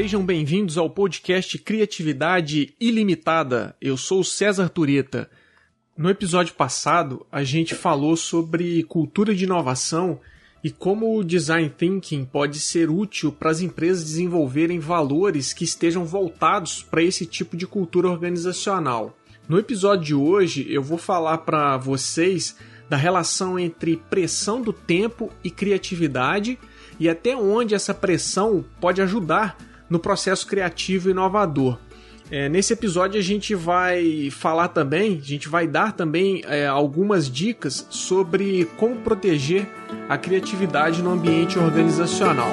sejam bem-vindos ao podcast Criatividade Ilimitada. Eu sou César Tureta. No episódio passado, a gente falou sobre cultura de inovação e como o design thinking pode ser útil para as empresas desenvolverem valores que estejam voltados para esse tipo de cultura organizacional. No episódio de hoje, eu vou falar para vocês da relação entre pressão do tempo e criatividade e até onde essa pressão pode ajudar no processo criativo e inovador. É, nesse episódio a gente vai falar também, a gente vai dar também é, algumas dicas sobre como proteger a criatividade no ambiente organizacional.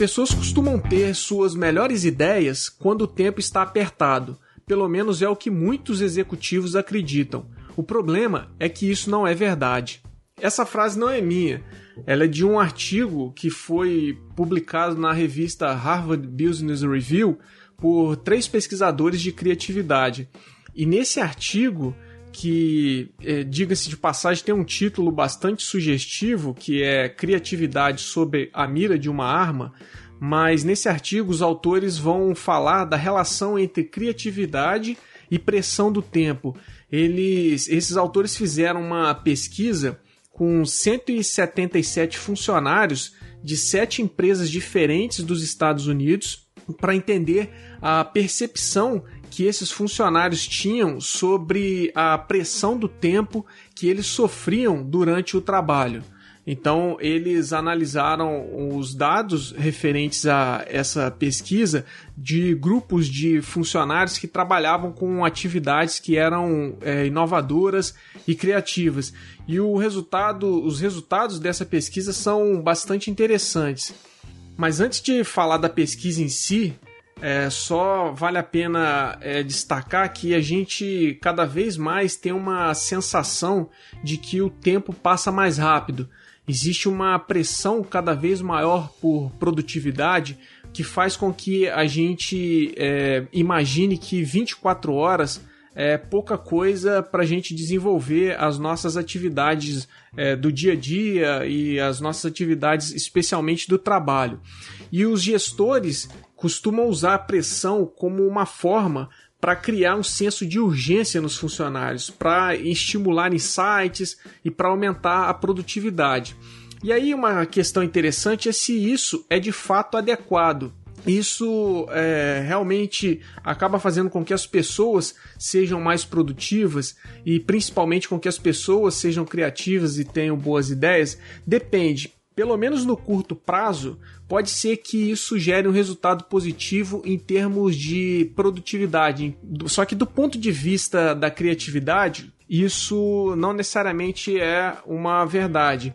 Pessoas costumam ter suas melhores ideias quando o tempo está apertado pelo menos é o que muitos executivos acreditam. O problema é que isso não é verdade. Essa frase não é minha, ela é de um artigo que foi publicado na revista Harvard Business Review por três pesquisadores de criatividade. E nesse artigo, que, é, diga-se de passagem, tem um título bastante sugestivo, que é Criatividade sob a mira de uma arma, mas nesse artigo os autores vão falar da relação entre criatividade e pressão do tempo. Eles, esses autores fizeram uma pesquisa com 177 funcionários de sete empresas diferentes dos Estados Unidos para entender a percepção que esses funcionários tinham sobre a pressão do tempo que eles sofriam durante o trabalho. Então, eles analisaram os dados referentes a essa pesquisa de grupos de funcionários que trabalhavam com atividades que eram é, inovadoras e criativas. E o resultado, os resultados dessa pesquisa são bastante interessantes. Mas antes de falar da pesquisa em si, é, só vale a pena é, destacar que a gente cada vez mais tem uma sensação de que o tempo passa mais rápido. Existe uma pressão cada vez maior por produtividade que faz com que a gente é, imagine que 24 horas é pouca coisa para a gente desenvolver as nossas atividades é, do dia a dia e as nossas atividades, especialmente do trabalho. E os gestores costumam usar a pressão como uma forma para criar um senso de urgência nos funcionários, para estimular insights e para aumentar a produtividade. E aí uma questão interessante é se isso é de fato adequado. Isso é, realmente acaba fazendo com que as pessoas sejam mais produtivas e principalmente com que as pessoas sejam criativas e tenham boas ideias? Depende pelo menos no curto prazo, pode ser que isso gere um resultado positivo em termos de produtividade. Só que do ponto de vista da criatividade, isso não necessariamente é uma verdade.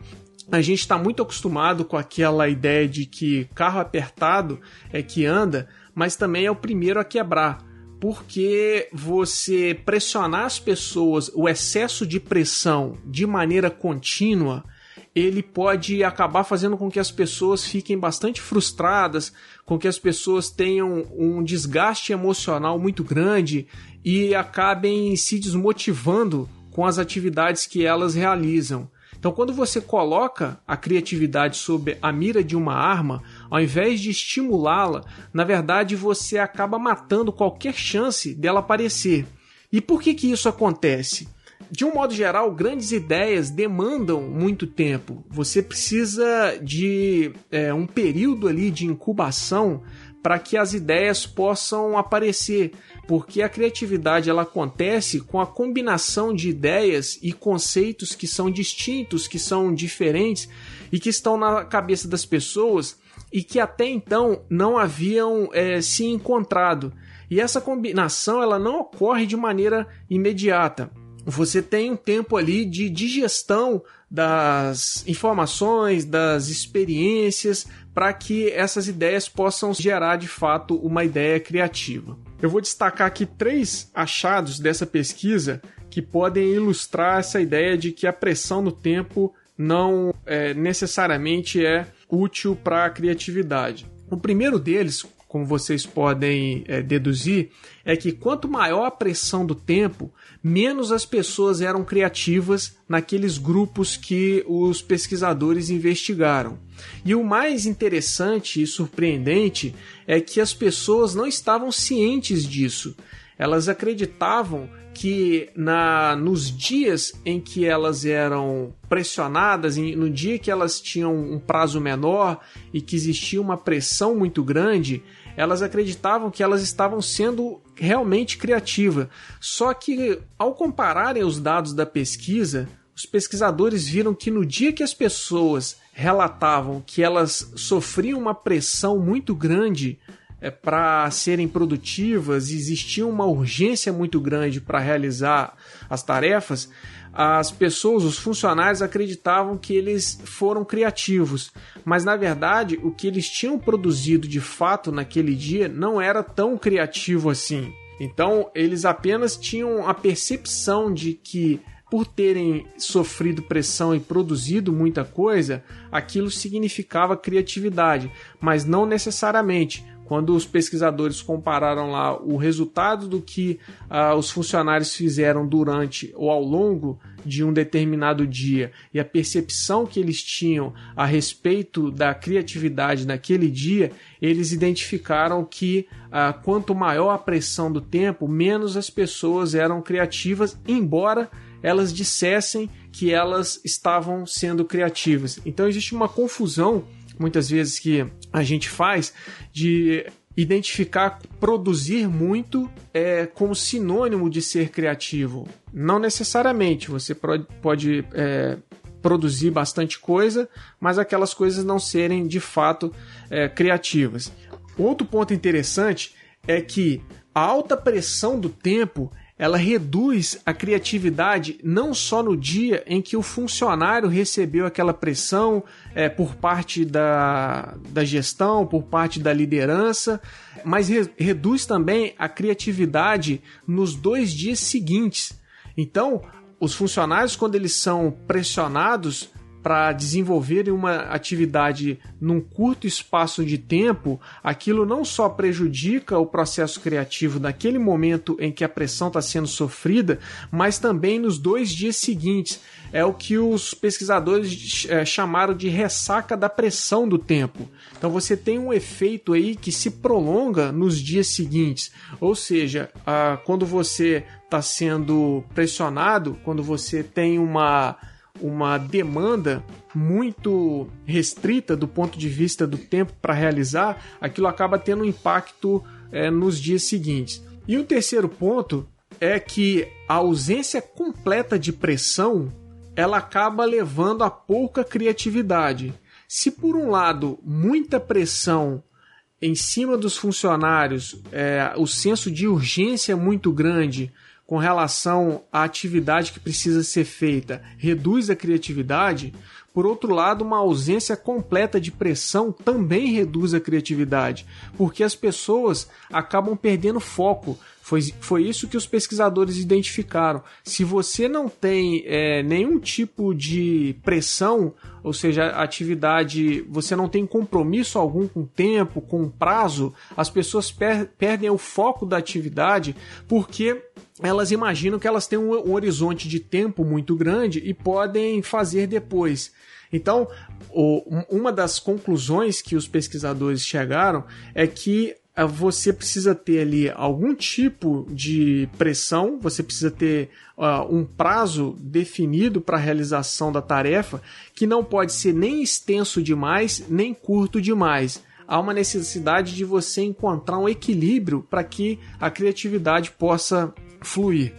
A gente está muito acostumado com aquela ideia de que carro apertado é que anda, mas também é o primeiro a quebrar porque você pressionar as pessoas, o excesso de pressão de maneira contínua, ele pode acabar fazendo com que as pessoas fiquem bastante frustradas, com que as pessoas tenham um desgaste emocional muito grande e acabem se desmotivando com as atividades que elas realizam. Então, quando você coloca a criatividade sob a mira de uma arma, ao invés de estimulá-la, na verdade você acaba matando qualquer chance dela aparecer. E por que que isso acontece? de um modo geral, grandes ideias demandam muito tempo. Você precisa de é, um período ali de incubação para que as ideias possam aparecer, porque a criatividade ela acontece com a combinação de ideias e conceitos que são distintos, que são diferentes e que estão na cabeça das pessoas e que até então não haviam é, se encontrado. E essa combinação ela não ocorre de maneira imediata você tem um tempo ali de digestão das informações, das experiências, para que essas ideias possam gerar de fato uma ideia criativa. Eu vou destacar aqui três achados dessa pesquisa que podem ilustrar essa ideia de que a pressão no tempo não é, necessariamente é útil para a criatividade. O primeiro deles como vocês podem é, deduzir, é que quanto maior a pressão do tempo, menos as pessoas eram criativas naqueles grupos que os pesquisadores investigaram. E o mais interessante e surpreendente é que as pessoas não estavam cientes disso. Elas acreditavam que na, nos dias em que elas eram pressionadas, no dia que elas tinham um prazo menor e que existia uma pressão muito grande, elas acreditavam que elas estavam sendo realmente criativas. Só que, ao compararem os dados da pesquisa, os pesquisadores viram que no dia que as pessoas relatavam que elas sofriam uma pressão muito grande é, para serem produtivas, existia uma urgência muito grande para realizar as tarefas, as pessoas, os funcionários acreditavam que eles foram criativos, mas na verdade o que eles tinham produzido de fato naquele dia não era tão criativo assim. Então eles apenas tinham a percepção de que por terem sofrido pressão e produzido muita coisa, aquilo significava criatividade, mas não necessariamente quando os pesquisadores compararam lá o resultado do que uh, os funcionários fizeram durante ou ao longo de um determinado dia e a percepção que eles tinham a respeito da criatividade naquele dia, eles identificaram que uh, quanto maior a pressão do tempo, menos as pessoas eram criativas, embora elas dissessem que elas estavam sendo criativas. Então existe uma confusão muitas vezes que a gente faz de identificar produzir muito é, como sinônimo de ser criativo. Não necessariamente, você pode é, produzir bastante coisa, mas aquelas coisas não serem de fato é, criativas. Outro ponto interessante é que a alta pressão do tempo ela reduz a criatividade não só no dia em que o funcionário recebeu aquela pressão é, por parte da, da gestão, por parte da liderança, mas re, reduz também a criatividade nos dois dias seguintes. Então, os funcionários, quando eles são pressionados para desenvolverem uma atividade num curto espaço de tempo, aquilo não só prejudica o processo criativo naquele momento em que a pressão está sendo sofrida, mas também nos dois dias seguintes. É o que os pesquisadores é, chamaram de ressaca da pressão do tempo. Então você tem um efeito aí que se prolonga nos dias seguintes. Ou seja, ah, quando você está sendo pressionado, quando você tem uma uma demanda muito restrita do ponto de vista do tempo para realizar, aquilo acaba tendo um impacto é, nos dias seguintes. E o terceiro ponto é que a ausência completa de pressão ela acaba levando a pouca criatividade. Se por um lado muita pressão em cima dos funcionários, é, o senso de urgência é muito grande, com relação à atividade que precisa ser feita reduz a criatividade, por outro lado, uma ausência completa de pressão também reduz a criatividade, porque as pessoas acabam perdendo foco. Foi, foi isso que os pesquisadores identificaram. Se você não tem é, nenhum tipo de pressão, ou seja, atividade, você não tem compromisso algum com o tempo, com o prazo, as pessoas per perdem o foco da atividade porque elas imaginam que elas têm um, um horizonte de tempo muito grande e podem fazer depois. Então, o, uma das conclusões que os pesquisadores chegaram é que ah, você precisa ter ali algum tipo de pressão, você precisa ter uh, um prazo definido para a realização da tarefa que não pode ser nem extenso demais, nem curto demais. Há uma necessidade de você encontrar um equilíbrio para que a criatividade possa fluir.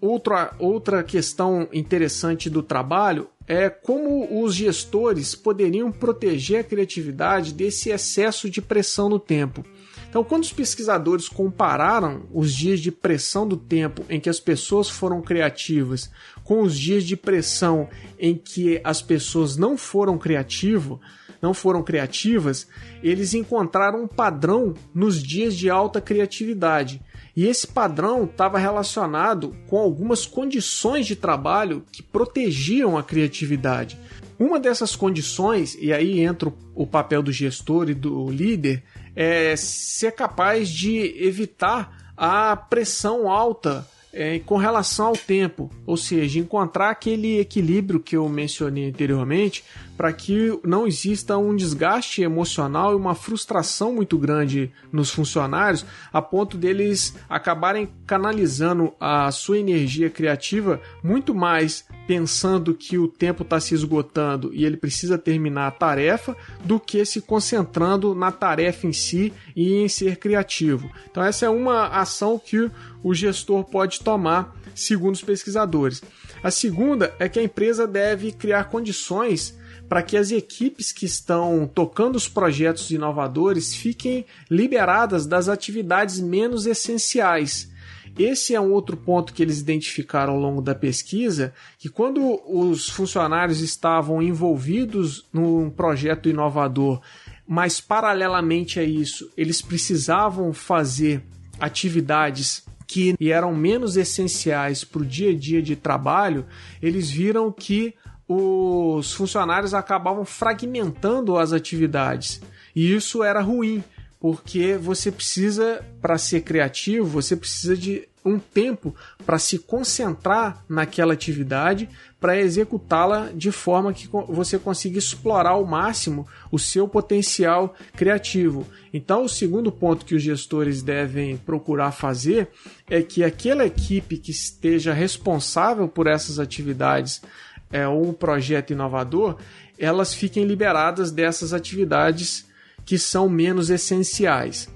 Outra, outra questão interessante do trabalho é como os gestores poderiam proteger a criatividade desse excesso de pressão no tempo. Então, quando os pesquisadores compararam os dias de pressão do tempo em que as pessoas foram criativas com os dias de pressão em que as pessoas não foram criativo, não foram criativas, eles encontraram um padrão nos dias de alta criatividade. E esse padrão estava relacionado com algumas condições de trabalho que protegiam a criatividade. Uma dessas condições, e aí entra o papel do gestor e do líder, é ser capaz de evitar a pressão alta é, com relação ao tempo, ou seja, encontrar aquele equilíbrio que eu mencionei anteriormente para que não exista um desgaste emocional e uma frustração muito grande nos funcionários, a ponto deles acabarem canalizando a sua energia criativa muito mais pensando que o tempo está se esgotando e ele precisa terminar a tarefa, do que se concentrando na tarefa em si e em ser criativo. Então, essa é uma ação que o gestor pode tomar, segundo os pesquisadores. A segunda é que a empresa deve criar condições para que as equipes que estão tocando os projetos inovadores fiquem liberadas das atividades menos essenciais. Esse é um outro ponto que eles identificaram ao longo da pesquisa, que quando os funcionários estavam envolvidos num projeto inovador, mas paralelamente a isso, eles precisavam fazer atividades que eram menos essenciais para o dia a dia de trabalho, eles viram que os funcionários acabavam fragmentando as atividades. E isso era ruim, porque você precisa, para ser criativo, você precisa de um tempo para se concentrar naquela atividade, para executá-la de forma que você consiga explorar ao máximo o seu potencial criativo. Então, o segundo ponto que os gestores devem procurar fazer é que aquela equipe que esteja responsável por essas atividades é, ou um projeto inovador, elas fiquem liberadas dessas atividades que são menos essenciais.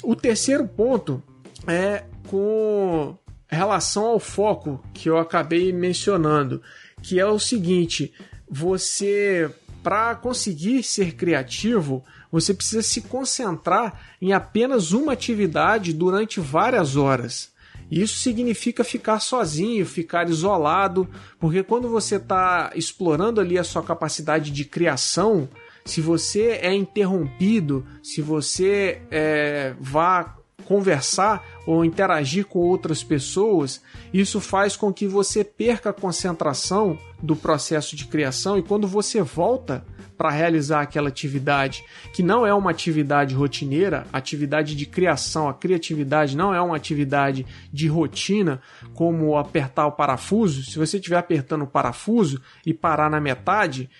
O terceiro ponto é com relação ao foco que eu acabei mencionando, que é o seguinte: você para conseguir ser criativo, você precisa se concentrar em apenas uma atividade durante várias horas. Isso significa ficar sozinho, ficar isolado, porque quando você está explorando ali a sua capacidade de criação, se você é interrompido, se você é, vá conversar ou interagir com outras pessoas, isso faz com que você perca a concentração do processo de criação e quando você volta para realizar aquela atividade, que não é uma atividade rotineira, atividade de criação, a criatividade não é uma atividade de rotina, como apertar o parafuso. Se você estiver apertando o parafuso e parar na metade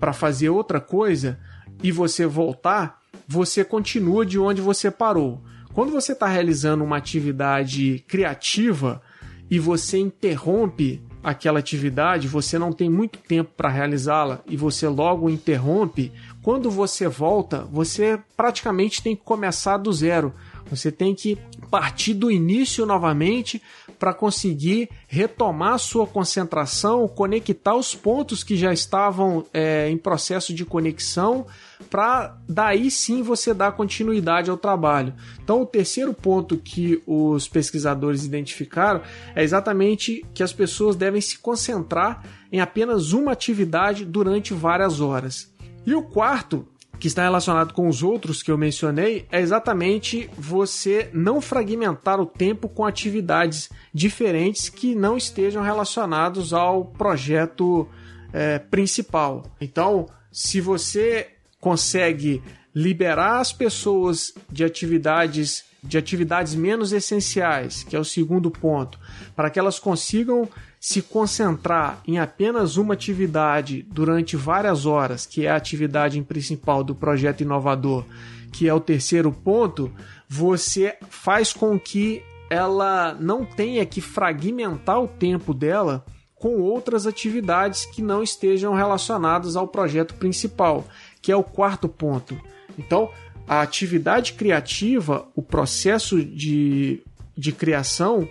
para fazer outra coisa e você voltar, você continua de onde você parou. Quando você está realizando uma atividade criativa e você interrompe aquela atividade, você não tem muito tempo para realizá-la e você logo interrompe, quando você volta, você praticamente tem que começar do zero. Você tem que partir do início novamente para conseguir retomar sua concentração, conectar os pontos que já estavam é, em processo de conexão, para daí sim você dar continuidade ao trabalho. Então, o terceiro ponto que os pesquisadores identificaram é exatamente que as pessoas devem se concentrar em apenas uma atividade durante várias horas. E o quarto que está relacionado com os outros que eu mencionei é exatamente você não fragmentar o tempo com atividades diferentes que não estejam relacionados ao projeto é, principal. Então, se você consegue liberar as pessoas de atividades de atividades menos essenciais, que é o segundo ponto, para que elas consigam se concentrar em apenas uma atividade durante várias horas, que é a atividade principal do projeto inovador, que é o terceiro ponto, você faz com que ela não tenha que fragmentar o tempo dela com outras atividades que não estejam relacionadas ao projeto principal, que é o quarto ponto. Então, a atividade criativa, o processo de, de criação,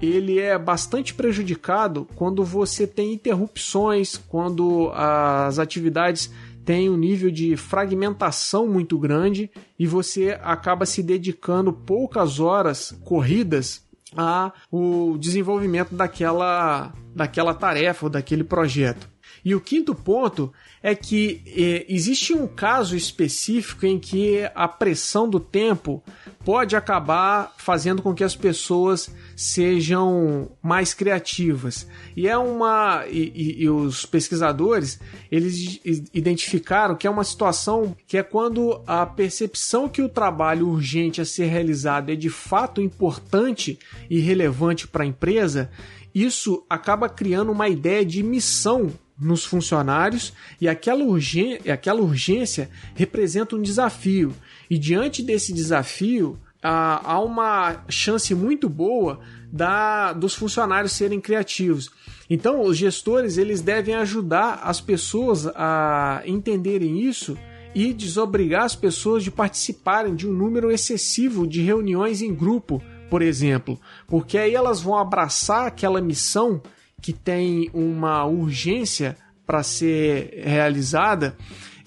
ele é bastante prejudicado quando você tem interrupções, quando as atividades têm um nível de fragmentação muito grande e você acaba se dedicando poucas horas corridas a o desenvolvimento daquela, daquela tarefa ou daquele projeto. E o quinto ponto é que eh, existe um caso específico em que a pressão do tempo pode acabar fazendo com que as pessoas sejam mais criativas. E é uma e, e, e os pesquisadores eles identificaram que é uma situação que é quando a percepção que o trabalho urgente a ser realizado é de fato importante e relevante para a empresa, isso acaba criando uma ideia de missão nos funcionários e aquela, urgência, aquela urgência representa um desafio. E diante desse desafio, há uma chance muito boa da, dos funcionários serem criativos. Então, os gestores eles devem ajudar as pessoas a entenderem isso e desobrigar as pessoas de participarem de um número excessivo de reuniões em grupo, por exemplo, porque aí elas vão abraçar aquela missão que tem uma urgência para ser realizada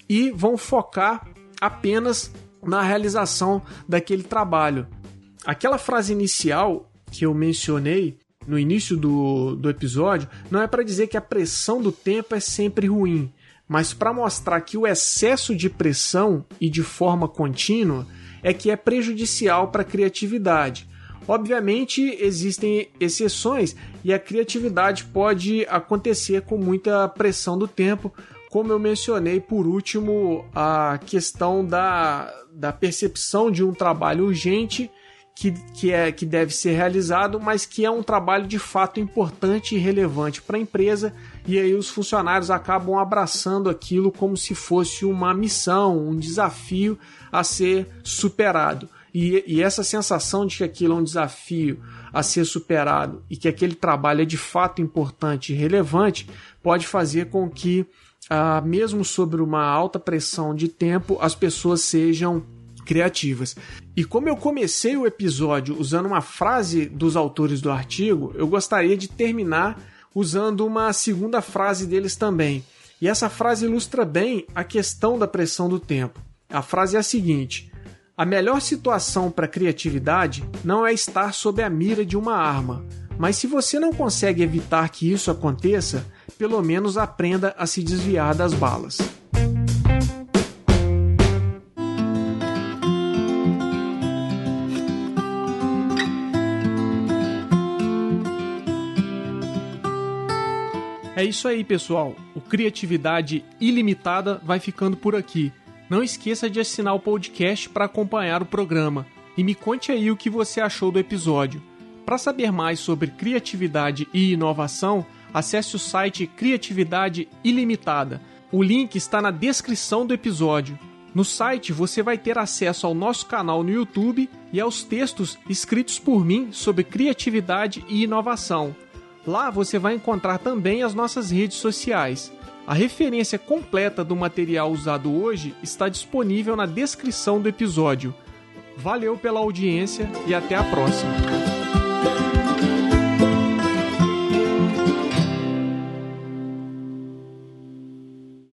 e vão focar apenas na realização daquele trabalho. Aquela frase inicial que eu mencionei no início do, do episódio não é para dizer que a pressão do tempo é sempre ruim, mas para mostrar que o excesso de pressão e de forma contínua é que é prejudicial para a criatividade. Obviamente existem exceções e a criatividade pode acontecer com muita pressão do tempo, como eu mencionei por último, a questão da, da percepção de um trabalho urgente que, que, é, que deve ser realizado, mas que é um trabalho de fato importante e relevante para a empresa, e aí os funcionários acabam abraçando aquilo como se fosse uma missão, um desafio a ser superado. E, e essa sensação de que aquilo é um desafio a ser superado e que aquele trabalho é de fato importante e relevante pode fazer com que, ah, mesmo sobre uma alta pressão de tempo, as pessoas sejam criativas. E como eu comecei o episódio usando uma frase dos autores do artigo, eu gostaria de terminar usando uma segunda frase deles também. E essa frase ilustra bem a questão da pressão do tempo. A frase é a seguinte: a melhor situação para criatividade não é estar sob a mira de uma arma, mas se você não consegue evitar que isso aconteça, pelo menos aprenda a se desviar das balas. É isso aí, pessoal. O Criatividade Ilimitada vai ficando por aqui. Não esqueça de assinar o podcast para acompanhar o programa e me conte aí o que você achou do episódio. Para saber mais sobre criatividade e inovação, acesse o site Criatividade Ilimitada. O link está na descrição do episódio. No site você vai ter acesso ao nosso canal no YouTube e aos textos escritos por mim sobre criatividade e inovação. Lá você vai encontrar também as nossas redes sociais. A referência completa do material usado hoje está disponível na descrição do episódio. Valeu pela audiência e até a próxima!